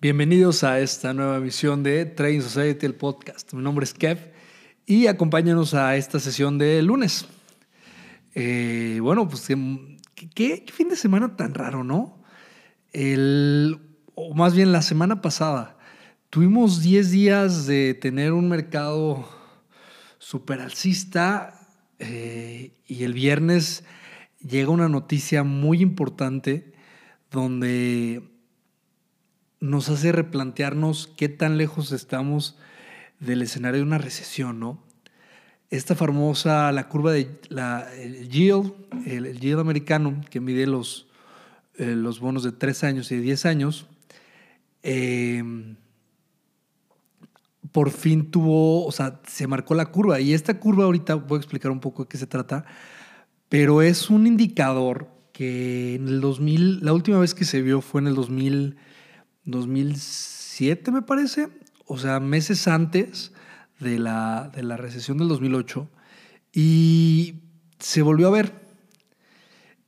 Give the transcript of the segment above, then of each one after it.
Bienvenidos a esta nueva emisión de Trading Society, el podcast. Mi nombre es Kev y acompáñanos a esta sesión de lunes. Eh, bueno, pues ¿qué, fin de semana tan raro, ¿no? El, o más bien la semana pasada, tuvimos 10 días de tener un mercado super alcista eh, y el viernes llega una noticia muy importante donde nos hace replantearnos qué tan lejos estamos del escenario de una recesión, ¿no? Esta famosa, la curva de la, el yield, el, yield americano, que mide los, eh, los bonos de 3 años y de 10 años, em, por fin tuvo, o sea, se marcó la curva. Y esta curva ahorita voy a explicar un poco de qué se trata, pero es un indicador que en el 2000, la última vez que se vio fue en el 2000. 2007, me parece, o sea, meses antes de la, de la recesión del 2008, y se volvió a ver.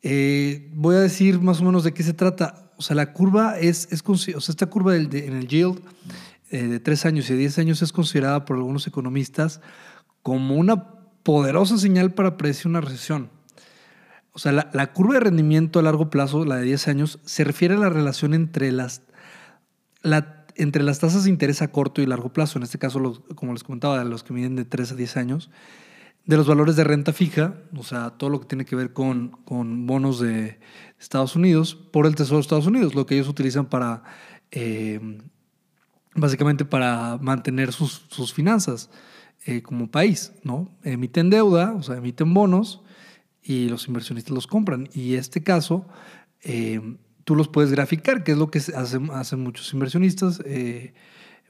Eh, voy a decir más o menos de qué se trata. O sea, la curva es, es o sea, esta curva en el yield eh, de tres años y de 10 años es considerada por algunos economistas como una poderosa señal para predecir una recesión. O sea, la, la, curva de rendimiento a largo plazo, la de 10 años, se refiere a la relación entre las entre las tasas de interés a corto y largo plazo, en este caso, como les comentaba, los que miden de 3 a 10 años, de los valores de renta fija, o sea, todo lo que tiene que ver con, con bonos de Estados Unidos, por el Tesoro de Estados Unidos, lo que ellos utilizan para, eh, básicamente para mantener sus, sus finanzas eh, como país, ¿no? Emiten deuda, o sea, emiten bonos y los inversionistas los compran. Y este caso, eh, tú los puedes graficar, que es lo que hacen, muchos inversionistas, eh,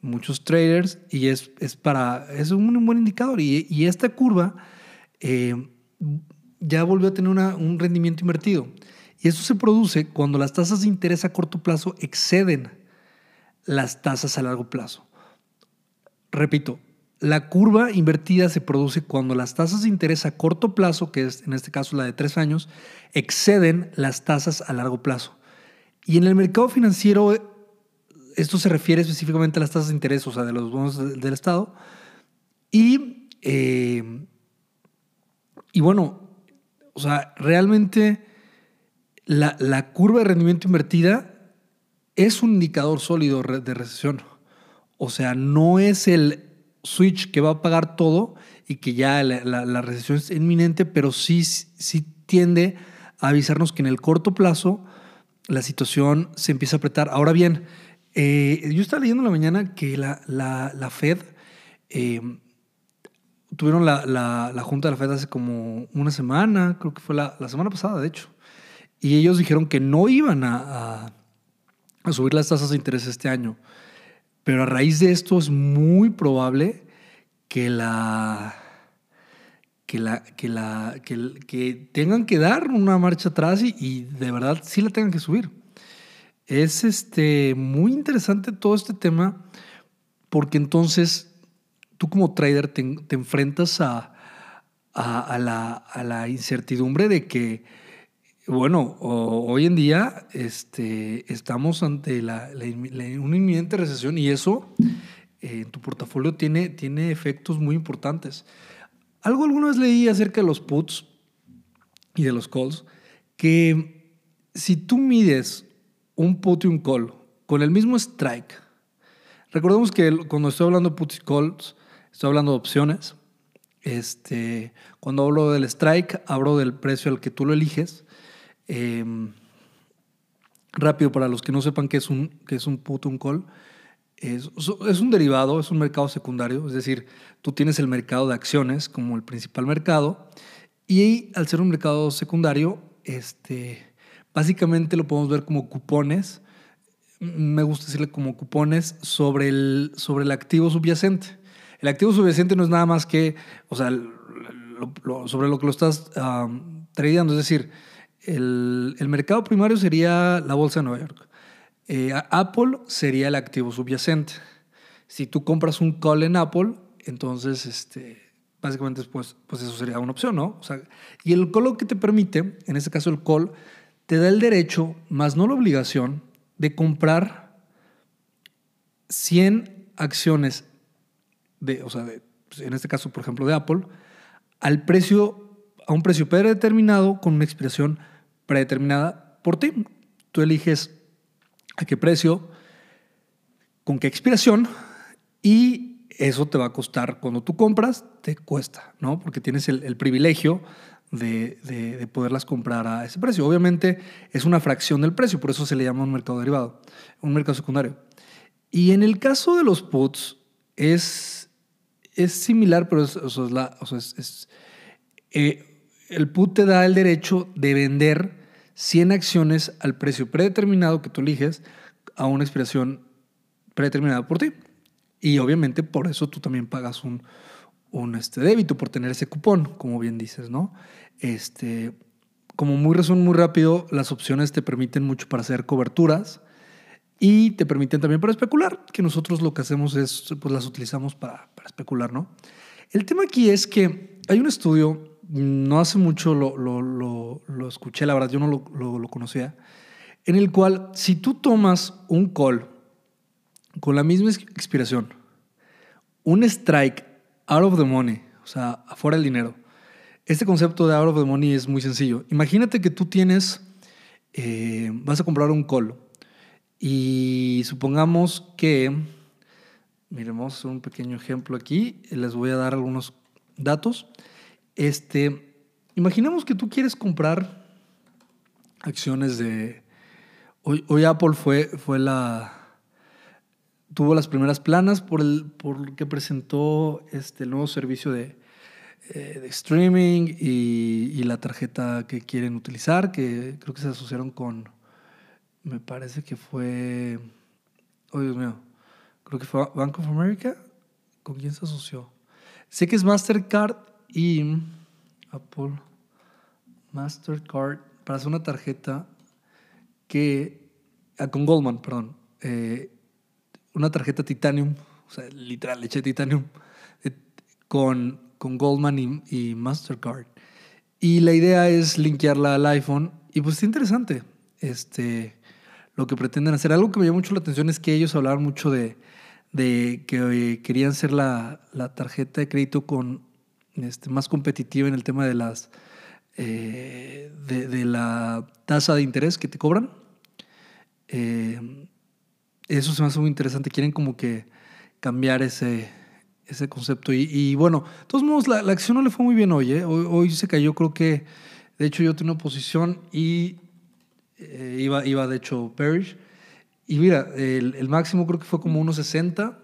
muchos traders, y es, es, para, es un, buen indicador. Y, esta curva eh, ya volvió a tener un rendimiento invertido. Y eso se produce cuando las tasas de interés a corto plazo exceden las tasas a largo plazo. Repito, la curva invertida se produce cuando las tasas de interés a corto plazo, que es en este caso la de tres años, exceden las tasas a largo plazo. Y en el mercado financiero, esto se refiere específicamente a las tasas de interés, o sea, de los bonos del Estado. Y, eh, y bueno, o sea, realmente la, la, curva de rendimiento invertida es un indicador sólido de recesión. O sea, no es el switch que va a pagar todo y que ya la, la recesión es inminente, pero sí, sí tiende a avisarnos que en el corto plazo la situación se empieza a apretar. Ahora bien, eh, yo estaba leyendo en la mañana que la, la, Fed, eh, tuvieron la, la, junta de la Fed hace como una semana, creo que fue la, semana pasada, de hecho, y ellos dijeron que no iban a, a subir las tasas de interés este año. Pero a raíz de esto es muy probable que la que, la, que, la, que, tengan que dar una marcha atrás y, de verdad sí la tengan que subir. Es este, muy interesante todo este tema porque entonces tú como trader te, enfrentas a, a, la, a, la, incertidumbre de que, bueno, hoy en día este, estamos ante la, una inminente recesión y eso eh, en tu portafolio tiene, tiene efectos muy importantes. Algo alguna vez leí acerca de los puts y de los calls, que si tú mides un put y un call con el mismo strike, recordemos que cuando estoy hablando de puts y calls, estoy hablando de opciones. Este, cuando hablo del strike, hablo del precio al que tú lo eliges. Em, rápido, para los que no sepan qué es un, qué es un put, un call. Es, un derivado, es un mercado secundario, es decir, tú tienes el mercado de acciones como el principal mercado y al ser un mercado secundario, este, básicamente lo podemos ver como cupones, me gusta decirle como cupones sobre el, sobre el activo subyacente. El activo subyacente no es nada más que, o sea, sobre lo que lo estás tradeando, es decir, el, el mercado primario sería la bolsa de Nueva York. Eh, Apple sería el activo subyacente. Si tú compras un call en Apple, entonces este, básicamente pues, pues eso sería una opción, ¿no? O sea, y el call lo que te permite, en este caso el call, te da el derecho, más no la obligación, de comprar 100 acciones de, o sea, pues, en este caso, por ejemplo, de Apple, al precio, a un precio predeterminado con una expiración predeterminada por ti. Tú eliges a qué precio, con qué expiración y eso te va a costar cuando tú compras, te cuesta, ¿no? Porque tienes el, privilegio de, de, poderlas comprar a ese precio. Obviamente es una fracción del precio, por eso se le llama un mercado derivado, un mercado secundario. Y en el caso de los puts es, similar, pero es, es, eh, el put te da el derecho de vender 100 acciones al precio predeterminado que tú eliges a una expiración predeterminada por ti. Y obviamente por eso tú también pagas un, un este, débito por tener ese cupón, como bien dices, ¿no? Este, como muy resumen, muy rápido, las opciones te permiten mucho para hacer coberturas y te permiten también para especular, que nosotros lo que hacemos es, pues las utilizamos para, para especular, ¿no? El tema aquí es que hay un estudio, no hace mucho lo, lo, lo, escuché, la verdad yo no lo, conocía, en el cual si tú tomas un call con la misma expiración, un strike out of the money, o sea, afuera del dinero, este concepto de out of the money es muy sencillo. Imagínate que tú tienes, eh, vas a comprar un call y supongamos que, miremos un pequeño ejemplo aquí, les voy a dar algunos datos. Este, imaginemos que tú quieres comprar acciones de... Hoy, Apple fue, fue la... Tuvo las primeras planas por el por que presentó este, el nuevo servicio de, eh, de streaming y, y, la tarjeta que quieren utilizar, que creo que se asociaron con, me parece que fue, oh Dios mío, creo que fue Bank of America. ¿Con quién se asoció? Sé que es Mastercard y Apple Mastercard para hacer una tarjeta que, ah, con Goldman, perdón, eh, una tarjeta Titanium, o sea, literal, leche Titanium, eh, con, con Goldman y, y, Mastercard. Y la idea es linkearla al iPhone y pues está interesante. Este, lo que pretenden hacer. Algo que me llamó mucho la atención es que ellos hablaban mucho de, de que eh, querían ser la, la, tarjeta de crédito con, este, más competitiva en el tema de las eh, de, la tasa de interés que te cobran. Eh, eso se me hace muy interesante. Quieren como que cambiar ese, ese concepto. Y, bueno, de todos modos, la, la, acción no le fue muy bien hoy, hoy. Hoy se cayó, creo que, de hecho, yo tengo una posición y eh, iba, iba de hecho Parrish. Y mira, el, máximo creo que fue como 1.60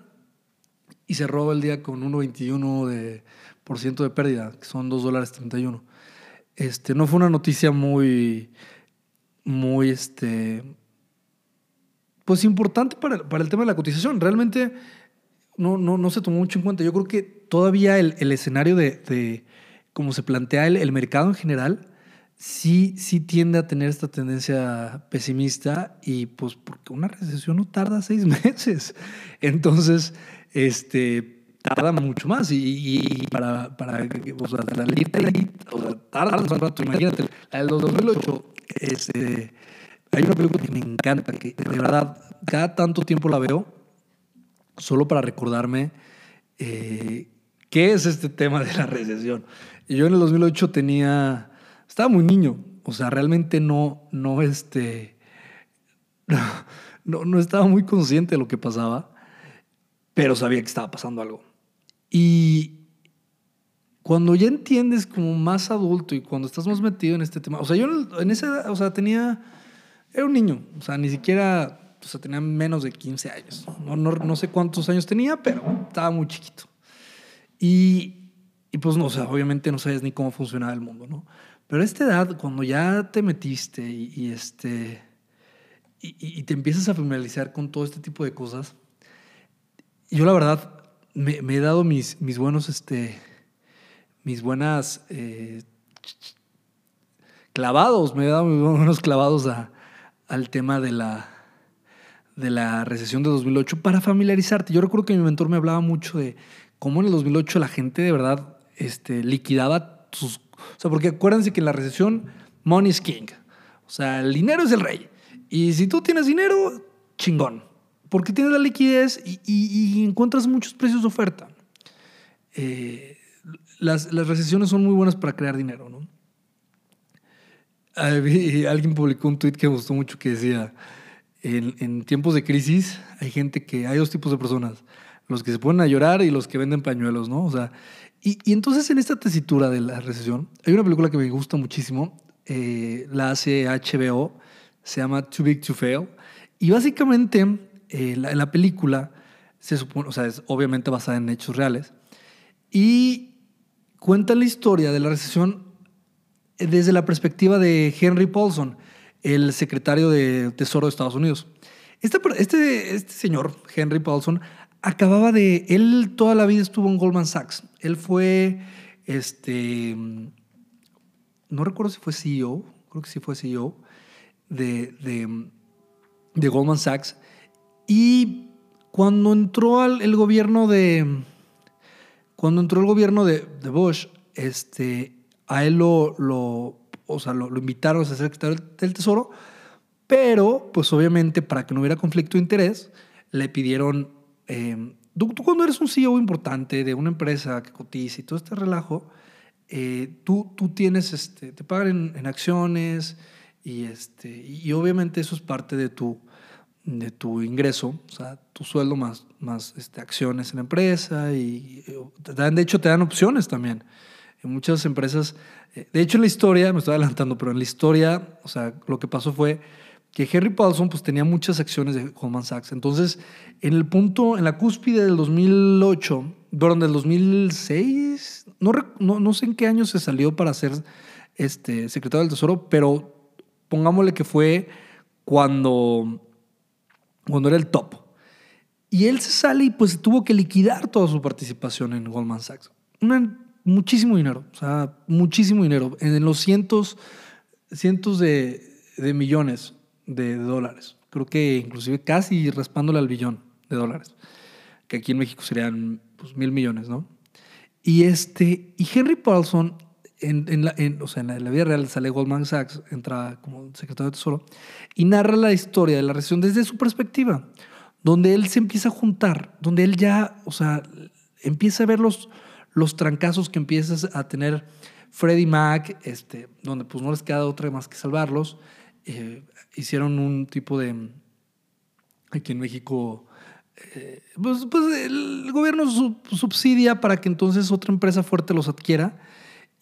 y cerró el día con 1.21 de, de pérdida, que son 2 dólares 31. Este, no fue una noticia muy, muy, este, pues importante para, para el tema de la cotización. Realmente no, no, no se tomó mucho en cuenta. Yo creo que todavía el, el escenario de, de cómo se plantea el, el mercado en general, sí, sí tiende a tener esta tendencia pesimista y pues porque una recesión no tarda seis meses. Entonces, este, tarda mucho más y, para, para o sea, la o sea, tarda más rato. Imagínate, la del 2008, este, hay una película que me encanta, que de verdad cada tanto tiempo la veo solo para recordarme eh, qué es este tema de la recesión. Y yo en el 2008 tenía estaba muy niño, o sea, realmente no, no, este, no, no estaba muy consciente de lo que pasaba, pero sabía que estaba pasando algo. Y cuando ya entiendes como más adulto y cuando estás más metido en este tema, o sea, yo en esa o sea, tenía, era un niño, o sea, ni siquiera, o sea, tenía menos de 15 años, no, no, no sé cuántos años tenía, pero estaba muy chiquito. Y, y pues no, o sea, obviamente no sabes ni cómo funcionaba el mundo, ¿no? Pero a esta edad, cuando ya te metiste y, este, y, te empiezas a familiarizar con todo este tipo de cosas, yo la verdad me, he dado mis, mis buenos, este, mis buenas eh, clavados, me he dado mis buenos clavados al tema de la, de la recesión de 2008 para familiarizarte. Yo recuerdo que mi mentor me hablaba mucho de cómo en el 2008 la gente de verdad este, liquidaba sus o sea, porque acuérdense que en la recesión, money is king. O sea, el dinero es el rey. Y si tú tienes dinero, chingón. Porque tienes la liquidez y, y- y encuentras muchos precios de oferta. Eh, las, las recesiones son muy buenas para crear dinero, ¿no? Alguien publicó un tweet que me gustó mucho que decía, en, en tiempos de crisis hay gente que, hay dos tipos de personas, los que se ponen a llorar y los que venden pañuelos, ¿no? O sea, y, y entonces en esta tesitura de la recesión, hay una película que me gusta muchísimo, eh, la hace HBO, se llama Too Big to Fail, y básicamente eh, la, la película se supone, o sea, es obviamente basada en hechos reales, y cuenta la historia de la recesión desde la perspectiva de Henry Paulson, el secretario de Tesoro de Estados Unidos. Este, este, este señor, Henry Paulson, acababa de... Él toda la vida estuvo en Goldman Sachs. Él fue, este... No recuerdo si fue CEO, creo que sí fue CEO de, de, de Goldman Sachs. Y cuando entró al, el gobierno de... Cuando entró el gobierno de, de Bush, este, a él lo, lo, o sea, lo, lo invitaron a ser secretario del Tesoro, pero pues obviamente para que no hubiera conflicto de interés, le pidieron, eh, tú, tú, cuando eres un CEO importante de una empresa que cotiza y todo este relajo, eh, tú, tú tienes, este, te pagan en, en, acciones y, este, y obviamente eso es parte de tu, de tu ingreso, o sea, tu sueldo más, más este, acciones en la empresa y dan, de hecho te dan opciones también. En muchas empresas, eh, de hecho en la historia, me estoy adelantando, pero en la historia, o sea, lo que pasó fue que Henry Paulson pues tenía muchas acciones de Goldman Sachs. Entonces, en el punto, en la cúspide del 2008, perdón, del 2006, no, no, no sé en qué año se salió para ser este, secretario del Tesoro, pero pongámosle que fue cuando cuando era el top. Y él se sale y pues tuvo que liquidar toda su participación en Goldman Sachs. Muchísimo dinero, o sea, muchísimo dinero, en los cientos, cientos de, de millones de dólares. Creo que inclusive casi raspándole al billón de dólares, que aquí en México serían pues, mil millones, ¿no? Y, este, y Henry Paulson, en, en, la, en, o sea, en, la, en, la, vida real sale Goldman Sachs, entra como secretario de Tesoro, y narra la historia de la recesión desde su perspectiva, donde él se empieza a juntar, donde él ya, o sea, empieza a ver los, los trancazos que empiezas a tener Freddie Mac, este, donde pues no les queda otra más que salvarlos. Eh, hicieron un tipo de, aquí en México, eh, pues, pues, el gobierno sub, subsidia para que entonces otra empresa fuerte los adquiera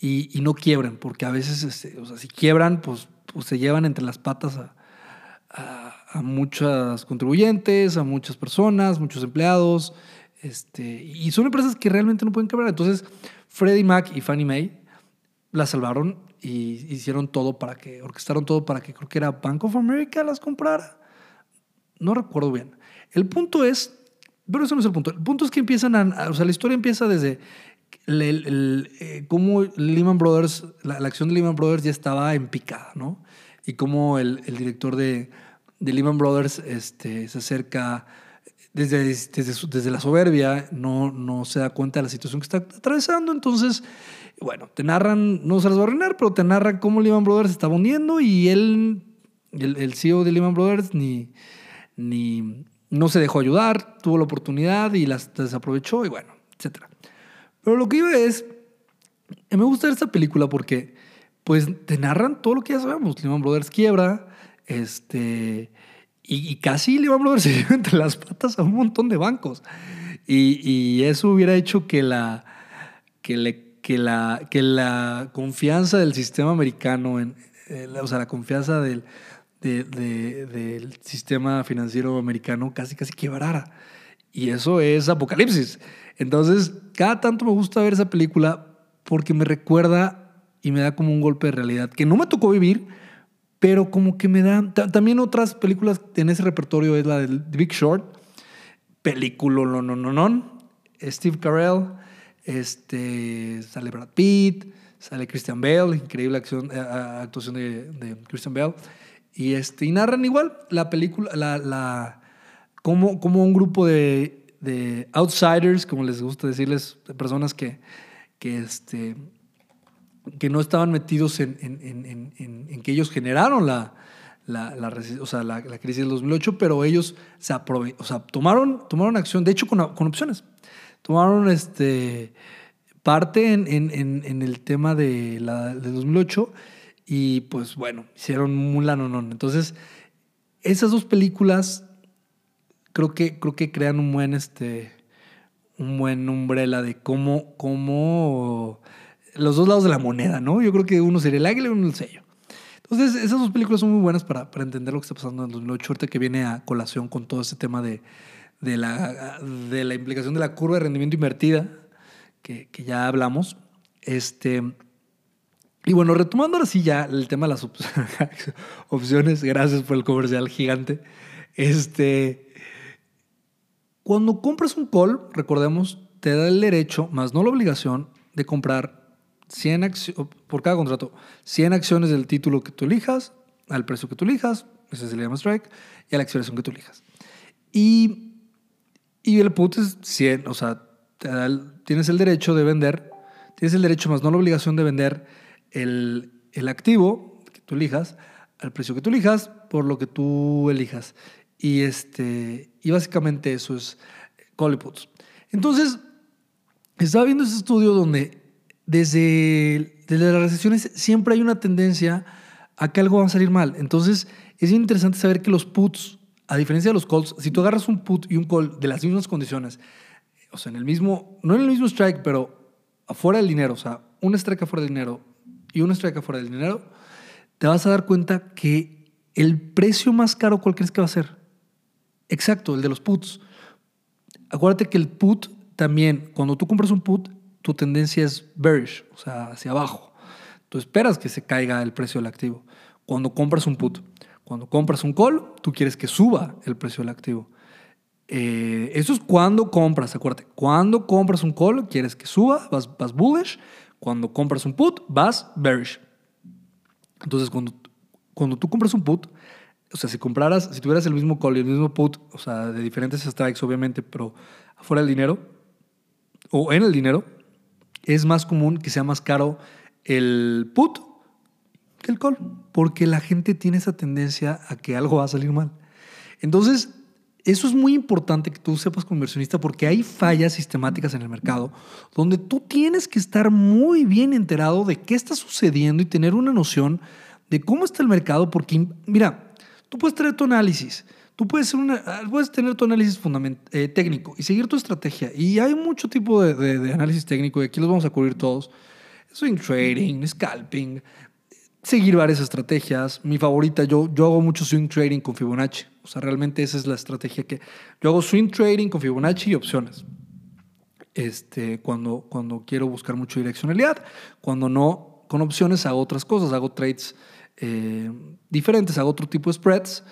y, no quiebren, porque a veces, este, o sea, si quiebran, pues, pues, se llevan entre las patas a, a, a muchos contribuyentes, a muchas personas, muchos empleados, este, y son empresas que realmente no pueden quebrar. Entonces, Freddie Mac y Fannie Mae la salvaron y hicieron todo para que, orquestaron todo para que creo que era Bank of America las comprara. No recuerdo bien. El punto es, pero eso no es el punto. El punto es que empiezan a, o sea, la historia empieza desde el, el, eh, cómo Lehman Brothers, la, la, acción de Lehman Brothers ya estaba en picada, ¿no? Y cómo el, el director de, de, Lehman Brothers este, se acerca desde, desde, desde, la soberbia, no, no se da cuenta de la situación que está atravesando. Entonces, bueno, te narran, no se las va a arruinar, pero te narran cómo Lehman Brothers estaba hundiendo y él, el, el CEO de Lehman Brothers, ni, ni, no se dejó ayudar, tuvo la oportunidad y las desaprovechó y bueno, etc. Pero lo que iba es, me gusta esta película porque pues te narran todo lo que ya sabemos. Lehman Brothers quiebra, este, y, casi Lehman Brothers se lleva entre las patas a un montón de bancos. Y, y eso hubiera hecho que la, que, le, que, la, que la confianza del sistema americano, en, eh, o sea, la confianza del, de, de, del sistema financiero americano casi, casi quebrara. Y eso es apocalipsis. Entonces, cada tanto me gusta ver esa película porque me recuerda y me da como un golpe de realidad que no me tocó vivir, pero como que me da... También otras películas en ese repertorio es la de Big Short, película, no, no, no, no. Steve Carell, este, sale Brad Pitt, sale Christian Bale, increíble acción, eh, actuación de, Christian Bale. Y, este, y narran igual la película, la, la, como, como un grupo de, de outsiders, como les gusta decirles, de personas que, que, este, que no estaban metidos en, en, en, en, que ellos generaron la, la, la, o sea, la, crisis del 2008, pero ellos se aprove o sea, tomaron, tomaron acción, de hecho con, con opciones, tomaron este, parte en, en, en, el tema de, la, de 2008 y pues bueno, hicieron un lanonón. Entonces, esas dos películas creo que, creo que crean un buen, este, un buen umbrella de cómo, cómo los dos lados de la moneda, ¿no? Yo creo que uno sería el águila y uno el sello. Entonces, esas dos películas son muy buenas para, para entender lo que está pasando en el 2008, ahorita que viene a colación con todo ese tema de, de, la, de la implicación de la curva de rendimiento invertida, que, que ya hablamos. Este, y bueno, retomando ahora sí ya el tema de las opciones, gracias por el comercial gigante. Este, cuando compras un call, recordemos, te da el derecho, más no la obligación, de comprar 100 acciones, por cada contrato, 100 acciones del título que tú elijas, al precio que tú elijas, ese se le llama strike, y a la expresión que tú elijas. Y, y el put es 100, o sea, tienes el derecho de vender, tienes el derecho más no la obligación de vender el, el activo que tú elijas al precio que tú elijas por lo que tú elijas. Y, este, y básicamente eso es call y puts. Entonces, estaba viendo ese estudio donde desde, desde las recesiones siempre hay una tendencia a que algo va a salir mal. Entonces, es interesante saber que los puts, a diferencia de los calls, si tú agarras un put y un call de las mismas condiciones, o sea, en el mismo, no en el mismo strike, pero afuera del dinero, o sea, un strike afuera del dinero y un strike afuera del dinero, te vas a dar cuenta que el precio más caro, ¿cuál crees que va a ser? Exacto, el de los puts. Acuérdate que el put también, cuando tú compras un put, tu tendencia es bearish, o sea, hacia abajo. Tú esperas que se caiga el precio del activo. Cuando compras un put, cuando compras un call, tú quieres que suba el precio del activo. Eh, eso es cuando compras, acuérdate. Cuando compras un call, quieres que suba, vas, vas bullish. Cuando compras un put, vas bearish. Entonces, cuando, cuando tú compras un put, o sea, si compraras, si tuvieras el mismo call y el mismo put, o sea, de diferentes strikes, obviamente, pero afuera del dinero, o en el dinero, es más común que sea más caro el put que el call, porque la gente tiene esa tendencia a que algo va a salir mal. Entonces, eso es muy importante que tú sepas como inversionista porque hay fallas sistemáticas en el mercado donde tú tienes que estar muy bien enterado de qué está sucediendo y tener una noción de cómo está el mercado porque, mira, tú puedes tener tu análisis, Tú puedes, tener tu análisis eh, técnico y seguir tu estrategia. Y hay mucho tipo de, de, análisis técnico y aquí los vamos a cubrir todos. Swing trading, scalping, seguir varias estrategias. Mi favorita, yo, yo hago mucho swing trading con Fibonacci. O sea, realmente esa es la estrategia que... Yo hago swing trading con Fibonacci y opciones. Este, cuando, cuando quiero buscar mucho direccionalidad. Cuando no, con opciones hago otras cosas. Hago trades eh, diferentes, hago otro tipo de spreads.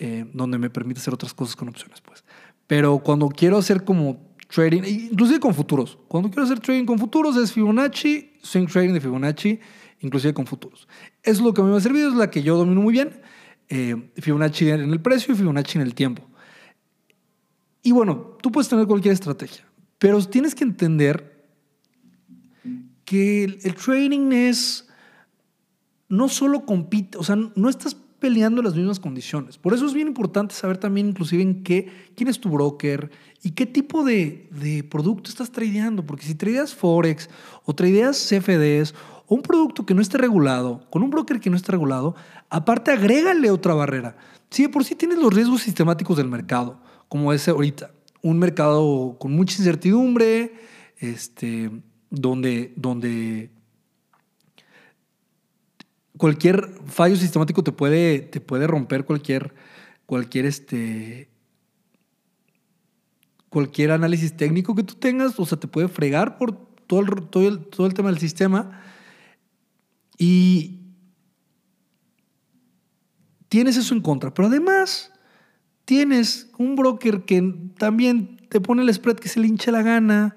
Eh, donde me permite hacer otras cosas con opciones, pues. Pero cuando quiero hacer como trading, inclusive con futuros, cuando quiero hacer trading con futuros es Fibonacci, swing trading de Fibonacci, inclusive con futuros. Es lo que me ha servido, es la que yo domino muy bien, eh, Fibonacci en el precio y Fibonacci en el tiempo. Y bueno, tú puedes tener cualquier estrategia, pero tienes que entender que el, el trading es no solo compite, o sea, no estás peleando las mismas condiciones. Por eso es bien importante saber también inclusive en qué, quién es tu broker y qué tipo de, de producto estás tradeando. Porque si tradeas Forex o tradeas CFDs o un producto que no esté regulado, con un broker que no esté regulado, aparte agrégale otra barrera. Si de por sí tienes los riesgos sistemáticos del mercado, como es ahorita, un mercado con mucha incertidumbre, este, donde, donde cualquier fallo sistemático te puede, te puede romper cualquier, cualquier, este, cualquier análisis técnico que tú tengas, o sea, te puede fregar por todo el, todo todo el tema del sistema. Y tienes eso en contra. Pero además, tienes un broker que también te pone el spread que se le hincha la gana.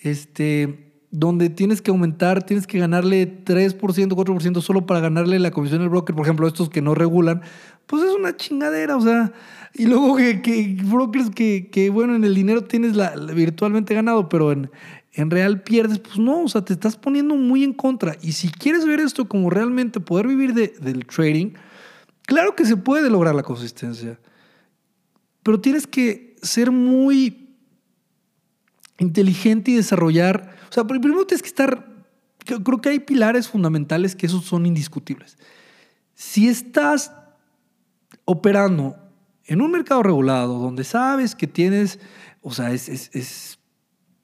Este donde tienes que aumentar, tienes que ganarle 3%, 4% solo para ganarle la comisión al broker, por ejemplo, estos que no regulan, pues es una chingadera, o sea, y luego que, brokers que, que, bueno, en el dinero tienes la, virtualmente ganado, pero en, en real pierdes, pues no, o sea, te estás poniendo muy en contra. Y si quieres ver esto como realmente poder vivir de, del trading, Claro que se puede lograr la consistencia, pero tienes que ser muy inteligente y desarrollar, o sea, primero tienes que estar, creo que hay pilares fundamentales que esos son indiscutibles. Si estás operando en un mercado regulado donde sabes que tienes, o sea, es, es, es,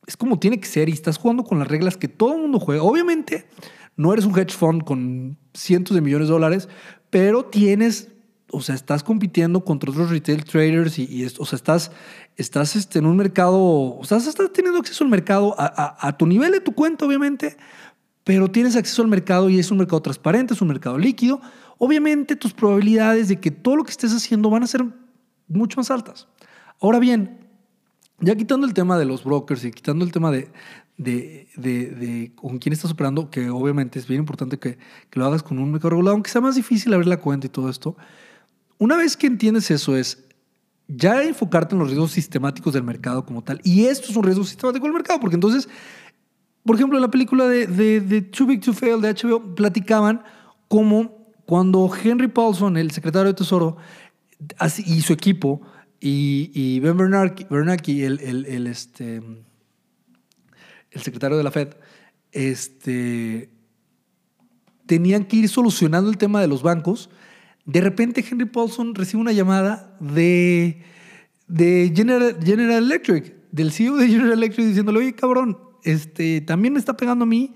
es como tiene que ser y estás jugando con las reglas que todo el mundo juega, obviamente no eres un hedge fund con cientos de millones de dólares, pero tienes, o sea, estás compitiendo contra otros retail traders y, o sea, estás, estás este, en un mercado, o sea, estás teniendo acceso al mercado a, tu nivel de tu cuenta, obviamente, pero tienes acceso al mercado y es un mercado transparente, es un mercado líquido. Obviamente tus probabilidades de que todo lo que estés haciendo van a ser mucho más altas. Ahora bien, ya quitando el tema de los brokers y quitando el tema de, con quién estás operando, que obviamente es bien importante que, que, lo hagas con un mercado regulado, aunque sea más difícil abrir la cuenta y todo esto. Una vez que entiendes eso es ya enfocarte en los riesgos sistemáticos del mercado como tal. Y esto es un riesgo sistemático del mercado, porque entonces, por ejemplo, en la película de, de, Too Big to Fail de HBO, platicaban cómo cuando Henry Paulson, el secretario de Tesoro, y su equipo, y, y Ben Bernanke, el, el, el este, el secretario de la Fed, este, tenían que ir solucionando el tema de los bancos. De repente Henry Paulson recibe una llamada de, de General, Electric, del CEO de General Electric, diciéndole, oye, cabrón, este, también me está pegando a mí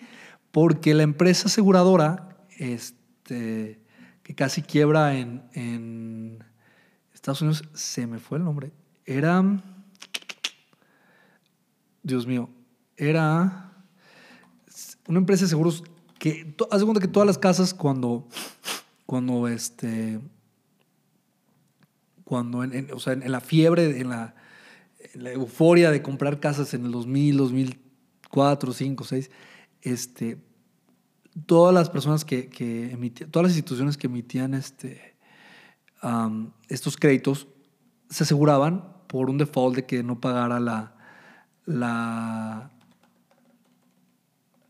porque la empresa aseguradora, este, que casi quiebra en, en Estados Unidos, se me fue el nombre, era, Dios mío, era una empresa de seguros que, haz de cuenta que todas las casas cuando, cuando este, cuando en, o sea, en, la fiebre, en la, euforia de comprar casas en el 2000, 2004, 2005, 2006, este, todas las personas que, que emitían, todas las instituciones que emitían este, estos créditos se aseguraban por un default de que no pagara la, la,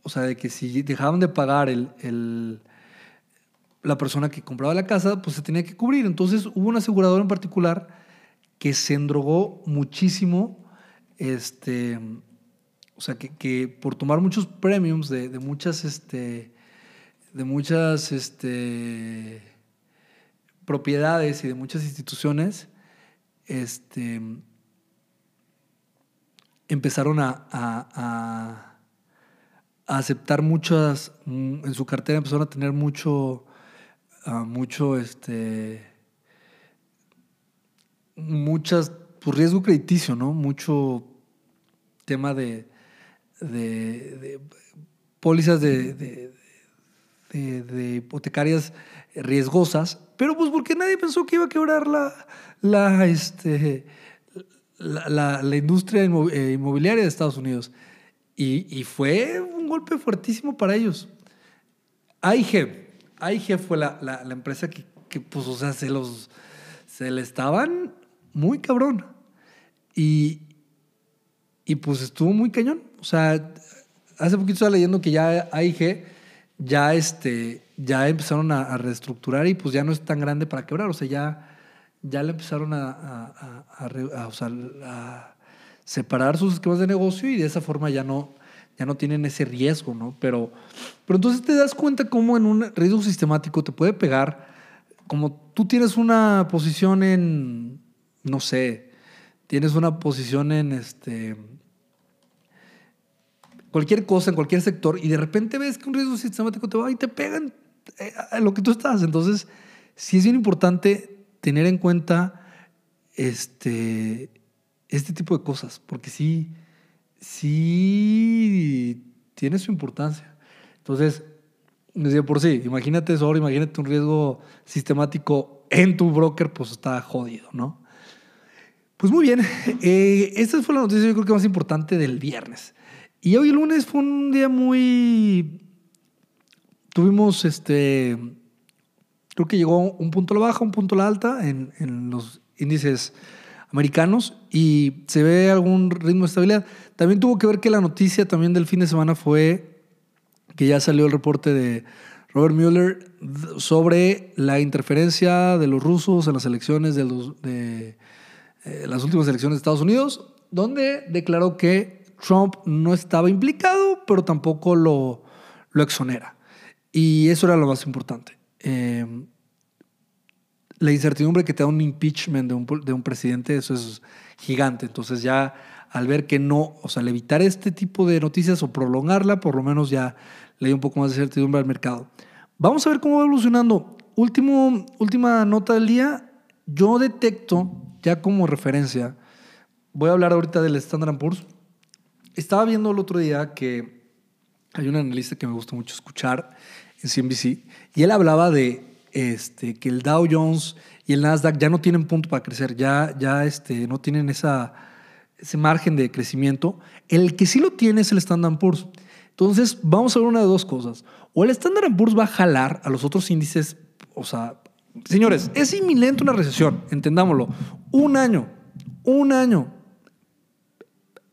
o sea, de que si dejaban de pagar el, la persona que compraba la casa, pues se tenía que cubrir. Entonces hubo un asegurador en particular que se endrogó muchísimo, este, o sea, que, por tomar muchos premiums de, muchas, este, de muchas este, propiedades y de muchas instituciones, este, empezaron a a aceptar muchas, mm, en su cartera empezaron a tener mucho, ah, mucho, este, muchas, pues riesgo crediticio, ¿no? Mucho tema de, de, pólizas de, de, hipotecarias riesgosas, pero pues porque nadie pensó que iba a quebrar la, la, este, la, la industria eh, inmobiliaria de Estados Unidos. Y, fue un golpe fuertísimo para ellos. AIG, AIG fue la, la, empresa que, que, pues, o sea, se los, se le estaban muy cabrón. Y, y pues estuvo muy cañón. O sea, hace poquito estaba leyendo que ya AIG ya, este, ya empezaron a, reestructurar y pues ya no es tan grande para quebrar. O sea, ya, ya le empezaron a, a, a separar sus esquemas de negocio y de esa forma ya no, ya no tienen ese riesgo, ¿no? Pero, pero entonces te das cuenta cómo en un riesgo sistemático te puede pegar, como tú tienes una posición en, no sé, tienes una posición en este cualquier cosa, en cualquier sector, y de repente ves que un riesgo sistemático te va y te pegan eh, a lo que tú estás. Entonces, sí es bien importante tener en cuenta este, este tipo de cosas, porque sí, sí tiene su importancia. Entonces, por sí, imagínate eso ahora, imagínate un riesgo sistemático en tu broker, pues está jodido, ¿no? Pues muy bien, eh, esta fue la noticia yo creo que más importante del viernes. Y hoy el lunes fue un día muy... Tuvimos este... Creo que llegó un punto a la baja, un punto a la alta en, en los índices americanos y se ve algún ritmo de estabilidad. También tuvo que ver que la noticia también del fin de semana fue que ya salió el reporte de Robert Mueller sobre la interferencia de los rusos en las elecciones de, los, de eh, las últimas elecciones de Estados Unidos, donde declaró que Trump no estaba implicado, pero tampoco lo, lo exonera. Y eso era lo más importante. Eh, la incertidumbre que te da un impeachment de un, de un, presidente, eso es gigante. Entonces ya al ver que no, o sea, al evitar este tipo de noticias o prolongarla, por lo menos ya le dio un poco más de certidumbre al mercado. Vamos a ver cómo va evolucionando. Último, última nota del día. Yo detecto, ya como referencia, voy a hablar ahorita del Standard Poor's. Estaba viendo el otro día que hay un analista que me gusta mucho escuchar en CNBC y él hablaba de este, que el Dow Jones y el Nasdaq ya no tienen punto para crecer, ya, ya este, no tienen esa, ese margen de crecimiento. El que sí lo tiene es el Standard Poor's. Entonces, vamos a ver una de dos cosas. O el Standard Poor's va a jalar a los otros índices, o sea, señores, es inminente una recesión, entendámoslo. Un año, un año,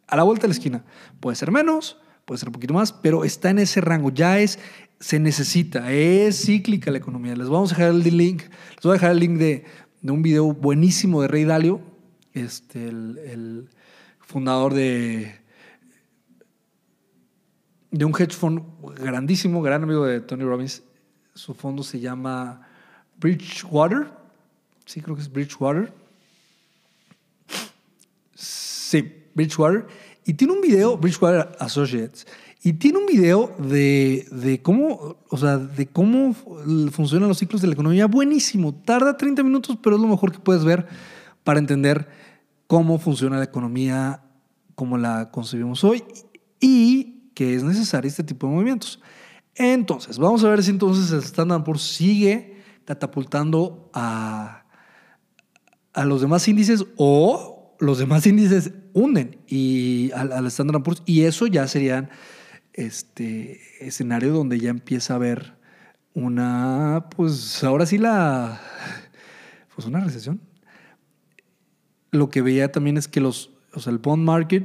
a la vuelta de la esquina. Puede ser menos, puede ser un poquito más, pero está en ese rango. Ya es, se necesita, es cíclica la economía. Les vamos a dejar el link, les voy a dejar el link de, un video buenísimo de Rey Dalio, este, el, el fundador de de un hedge fund grandísimo, gran amigo de Tony Robbins. Su fondo se llama Bridgewater. Sí, creo que es Bridgewater. Sí, Bridgewater. Y tiene un video, Bridgewater Associates, y tiene un video de, de, cómo, o sea, de cómo funcionan los ciclos de la economía. Buenísimo. Tarda 30 minutos, pero es lo mejor que puedes ver para entender cómo funciona la economía, como la concebimos hoy. Y que es necesario este tipo de movimientos. Entonces, vamos a ver si entonces el Standard Poor's sigue catapultando a, a los demás índices o los demás índices hunden y al, al Standard Poor's y eso ya serían este escenario donde ya empieza a haber una, pues ahora sí la, pues una recesión. Lo que veía también es que los, o sea, el bond market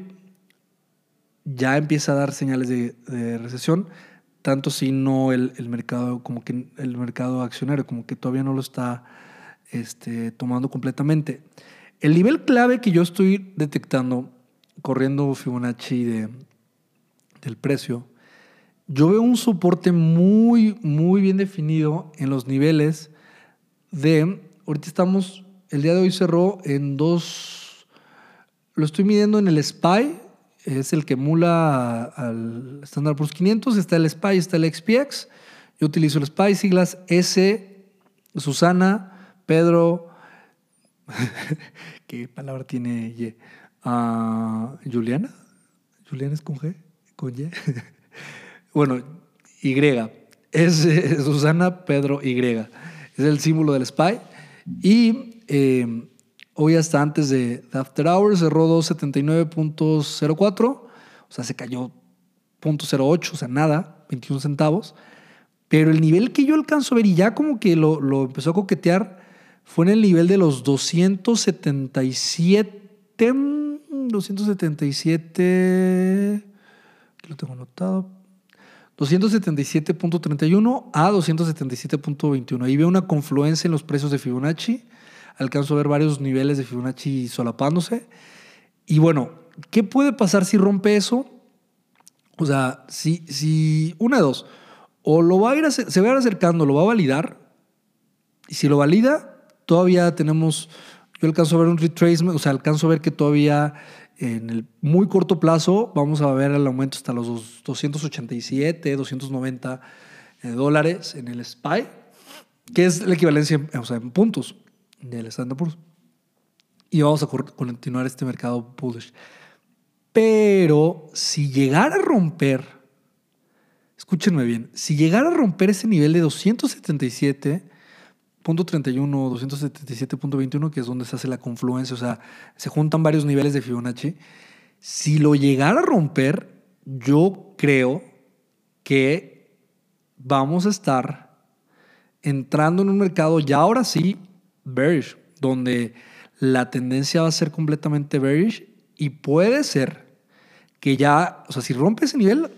ya empieza a dar señales de, recesión, tanto si no el, mercado, como que el mercado accionario, como que todavía no lo está este, tomando completamente. El nivel clave que yo estoy detectando, corriendo Fibonacci de, del precio, yo veo un soporte muy, muy bien definido en los niveles de, ahorita estamos, el día de hoy cerró en dos, lo estoy midiendo en el SPY, es el que emula al Standard Poor's 500. Está el SPY, está el XPX. Yo utilizo el SPY, siglas S, Susana, Pedro. ¿Qué palabra tiene Y? Uh, Juliana. Juliana es con G, con Y. bueno, Y. Es, Susana, Pedro, Y. Es el símbolo del SPY. Y eh, Hoy hasta antes de, After Hours cerró 279.04, o sea, se cayó 0.08, o sea, nada, 21 centavos. Pero el nivel que yo alcanzo a ver y ya como que lo, lo empezó a coquetear fue en el nivel de los 277, 277, aquí lo tengo anotado, 277.31 a 277.21. Ahí veo una confluencia en los precios de Fibonacci alcanzo a ver varios niveles de Fibonacci solapándose. Y bueno, ¿qué puede pasar si rompe eso? O sea, si, si una de dos, o lo va a ir se va a ir acercando, lo va a validar, y si lo valida, todavía tenemos, yo alcanzo a ver un retracement, o sea, alcanzo a ver que todavía en el muy corto plazo vamos a ver el aumento hasta los 287, 290 eh, dólares en el SPY, que es la equivalencia o sea, en puntos del Standard Poor's. Y vamos a continuar este mercado bullish. Pero si llegara a romper, escúchenme bien, si llegara a romper ese nivel de 277.31, 277.21, que es donde se hace la confluencia, o sea, se juntan varios niveles de Fibonacci, si lo llegara a romper, yo creo que vamos a estar entrando en un mercado ya ahora sí bearish, donde la tendencia va a ser completamente bearish y puede ser que ya, o sea, si rompe ese nivel,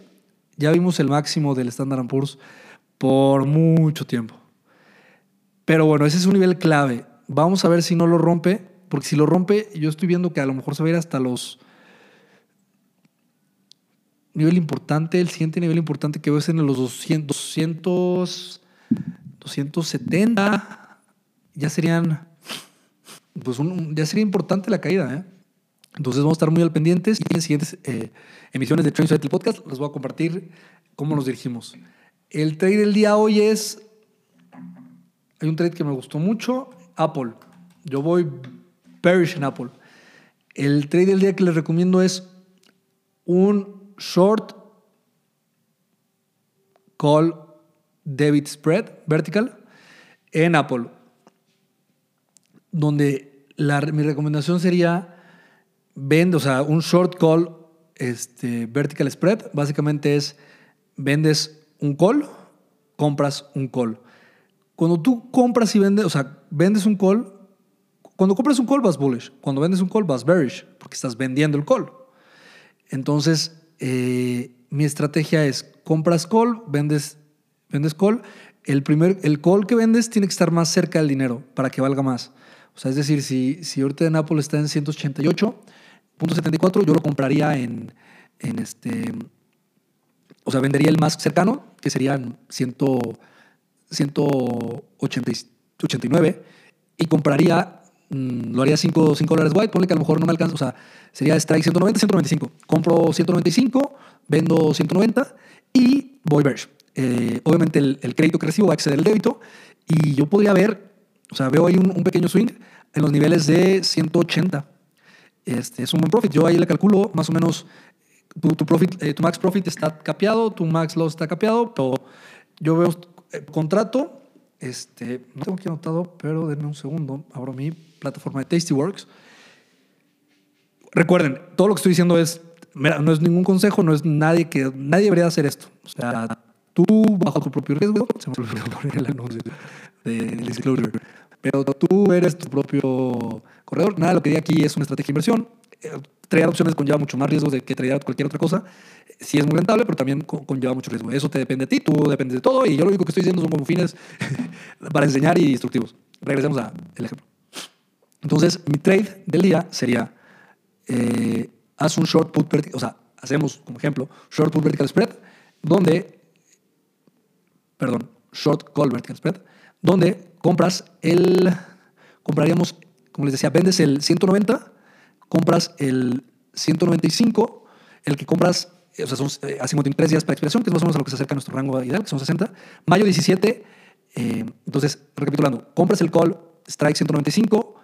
ya vimos el máximo del Standard Poor's por mucho tiempo. Pero bueno, ese es un nivel clave. Vamos a ver si no lo rompe, porque si lo rompe, yo estoy viendo que a lo mejor se va a ir hasta los... Nivel importante, el siguiente nivel importante que veo es en los 200, 200 270. Ya serían, pues ya sería importante la caída, ¿eh? Entonces vamos a estar muy al pendientes y en siguientes eh, emisiones de Trading Society Podcast les voy a compartir cómo nos dirigimos. El trade del día hoy es, hay un trade que me gustó mucho, Apple. Yo voy bearish en Apple. El trade del día que les recomiendo es un short call debit spread vertical en Apple, donde mi recomendación sería vende, o sea, un short call este, vertical spread, básicamente es vendes un call, compras un call. Cuando tú compras y vendes, o sea, vendes un call, cuando compras un call vas bullish, cuando vendes un call vas bearish, porque estás vendiendo el call. Entonces, eh, mi estrategia es compras call, vendes, vendes call. El, primer, el call que vendes tiene que estar más cerca del dinero para que valga más. O sea, es decir, si, si ahorita en Apple está en 188.74, yo lo compraría en, en este, o sea, vendería el más cercano, que serían 100, 189, y compraría, mm, lo haría 5, dólares white, ponle que a lo mejor no me alcanza, o sea, sería strike 190, 195. Compro 195, vendo 190 y voy bearish. Eh, obviamente el, crédito que recibo va a exceder el débito y yo podría ver, o sea, veo ahí un, un pequeño swing en los niveles de 180. Este, es un buen profit. Yo ahí le calculo más o menos tu, profit, eh, tu max profit está capeado, tu max loss está capeado, pero yo veo eh, contrato, este, no tengo aquí anotado, pero denme un segundo, abro mi plataforma de Tastyworks. Recuerden, todo lo que estoy diciendo es, mira, no es ningún consejo, no es nadie que, nadie debería hacer esto. O sea, tú bajo tu propio riesgo, se me olvidó poner el anuncio de disclosure, pero tú eres tu propio corredor, nada lo que diga aquí es una estrategia de inversión. Eh, traer opciones conlleva mucho más riesgo de que traer cualquier otra cosa. Sí es muy rentable, pero también conlleva mucho riesgo. Eso te depende de ti, tú dependes de todo y yo lo único que estoy diciendo son como fines para enseñar y instructivos. Regresemos al ejemplo. Entonces, mi trade del día sería, eh, haz un short put vertical, o sea, hacemos como ejemplo, short put vertical spread, donde, perdón, short call vertical spread, donde compras el, compraríamos, como les decía, vendes el 190 compras el 195, el que compras, o sea, son eh, a 53 días para expiración, que es más o menos a lo que se acerca a nuestro rango ideal, que son 60. Mayo 17, eh, entonces, recapitulando, compras el call strike 195,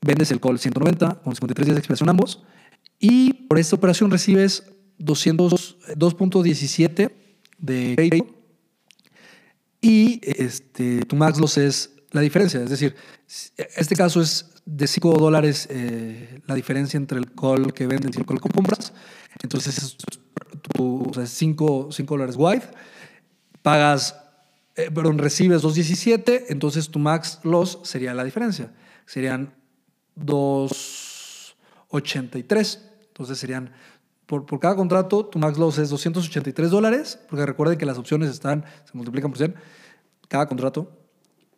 vendes el call 190 con 53 días de expiración ambos, y por esta operación recibes 2.17 de crédito y este, tu max loss es la diferencia. Es decir, este caso es de 5 dólares eh, la diferencia entre el call que vendes y el call que compras. Entonces es 5 dólares wide. Pagas, eh, perdón, recibes 2.17, entonces tu max loss sería la diferencia. Serían 2.83. Entonces serían, por, por cada contrato, tu max loss es 283 dólares, porque recuerden que las opciones están, se multiplican por 100, cada contrato.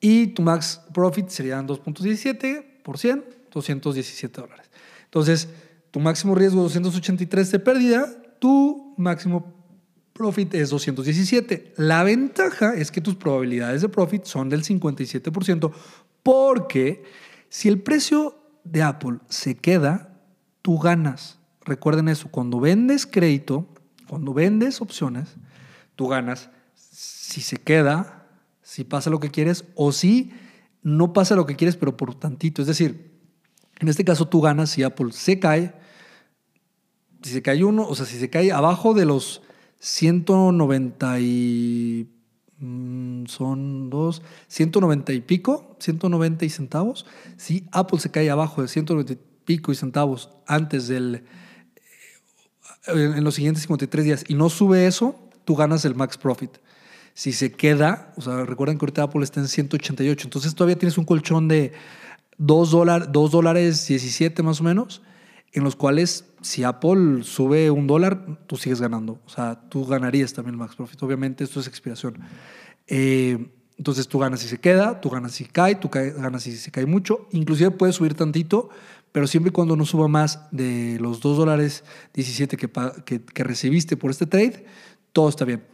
Y tu max profit serían 2.17 por 100, 217 dólares. Entonces, tu máximo riesgo es 283 de pérdida, tu máximo profit es 217. La ventaja es que tus probabilidades de profit son del 57% porque si el precio de Apple se queda, tú ganas. Recuerden eso, cuando vendes crédito, cuando vendes opciones, tú ganas. Si se queda, si pasa lo que quieres o si no pasa lo que quieres, pero por tantito. Es decir, en este caso tú ganas si Apple se cae. Si se cae uno, o sea, si se cae abajo de los 190 y... Mm, son dos, 190 y pico, 190 y centavos. Si Apple se cae abajo de 190 y pico y centavos antes del... Eh, en los siguientes 53 días y no sube eso, tú ganas el max profit si se queda, o sea, recuerden que ahorita Apple está en 188, entonces todavía tienes un colchón de 2 dólares, 2 dólares 17 más o menos, en los cuales si Apple sube un dólar, tú sigues ganando. O sea, tú ganarías también el max profit. Obviamente esto es expiración. Eh, entonces tú ganas si se queda, tú ganas si cae, tú ganas si se cae mucho. Inclusive puedes subir tantito, pero siempre y cuando no suba más de los 2 dólares 17 que, que, que recibiste por este trade, todo está bien.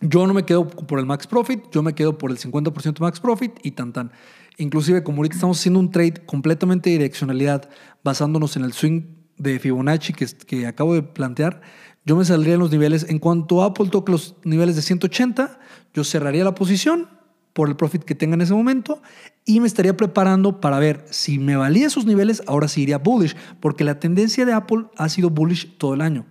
Yo no me quedo por el max profit, yo me quedo por el 50% max profit y tan tan. Inclusive como ahorita estamos haciendo un trade completamente de direccionalidad basándonos en el swing de Fibonacci que, acabo de plantear, yo me saldría en los niveles, en cuanto Apple toque los niveles de 180, yo cerraría la posición por el profit que tenga en ese momento y me estaría preparando para ver si me valía esos niveles, ahora sí bullish, porque la tendencia de Apple ha sido bullish todo el año.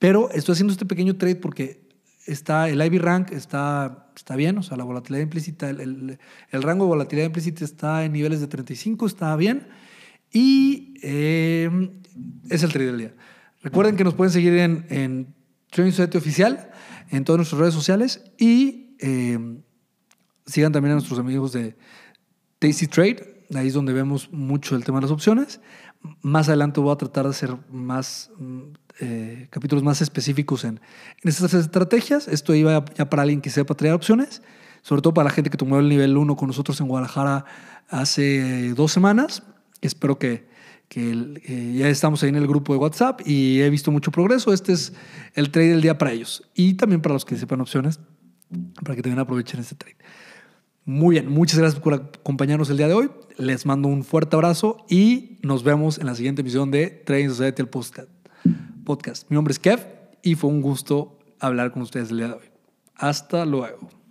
Pero estoy haciendo este pequeño trade porque está el IB rank está, está bien, o sea, la volatilidad implícita, el, rango de volatilidad implícita está en niveles de 35, está bien. Y eh, es el trade del día. Recuerden que nos pueden seguir en, en Trading Society Oficial, en todas nuestras redes sociales y eh, sigan también a nuestros amigos de Tasty Trade. Ahí es donde vemos mucho el tema de las opciones. Más adelante voy a tratar de hacer más eh, capítulos más específicos en, en estas estrategias. Esto iba ya para alguien que sepa traer opciones, sobre todo para la gente que tomó el nivel 1 con nosotros en Guadalajara hace dos semanas. Espero que, que ya estamos ahí en el grupo de WhatsApp y he visto mucho progreso. Este es el trade del día para ellos y también para los que sepan opciones, para que también aprovechen este trade. Muy bien, muchas gracias por acompañarnos el día de hoy. Les mando un fuerte abrazo y nos vemos en la siguiente emisión de Trading Society, el podcast. Mi nombre es Kev y fue un gusto hablar con ustedes el día de hoy. Hasta luego.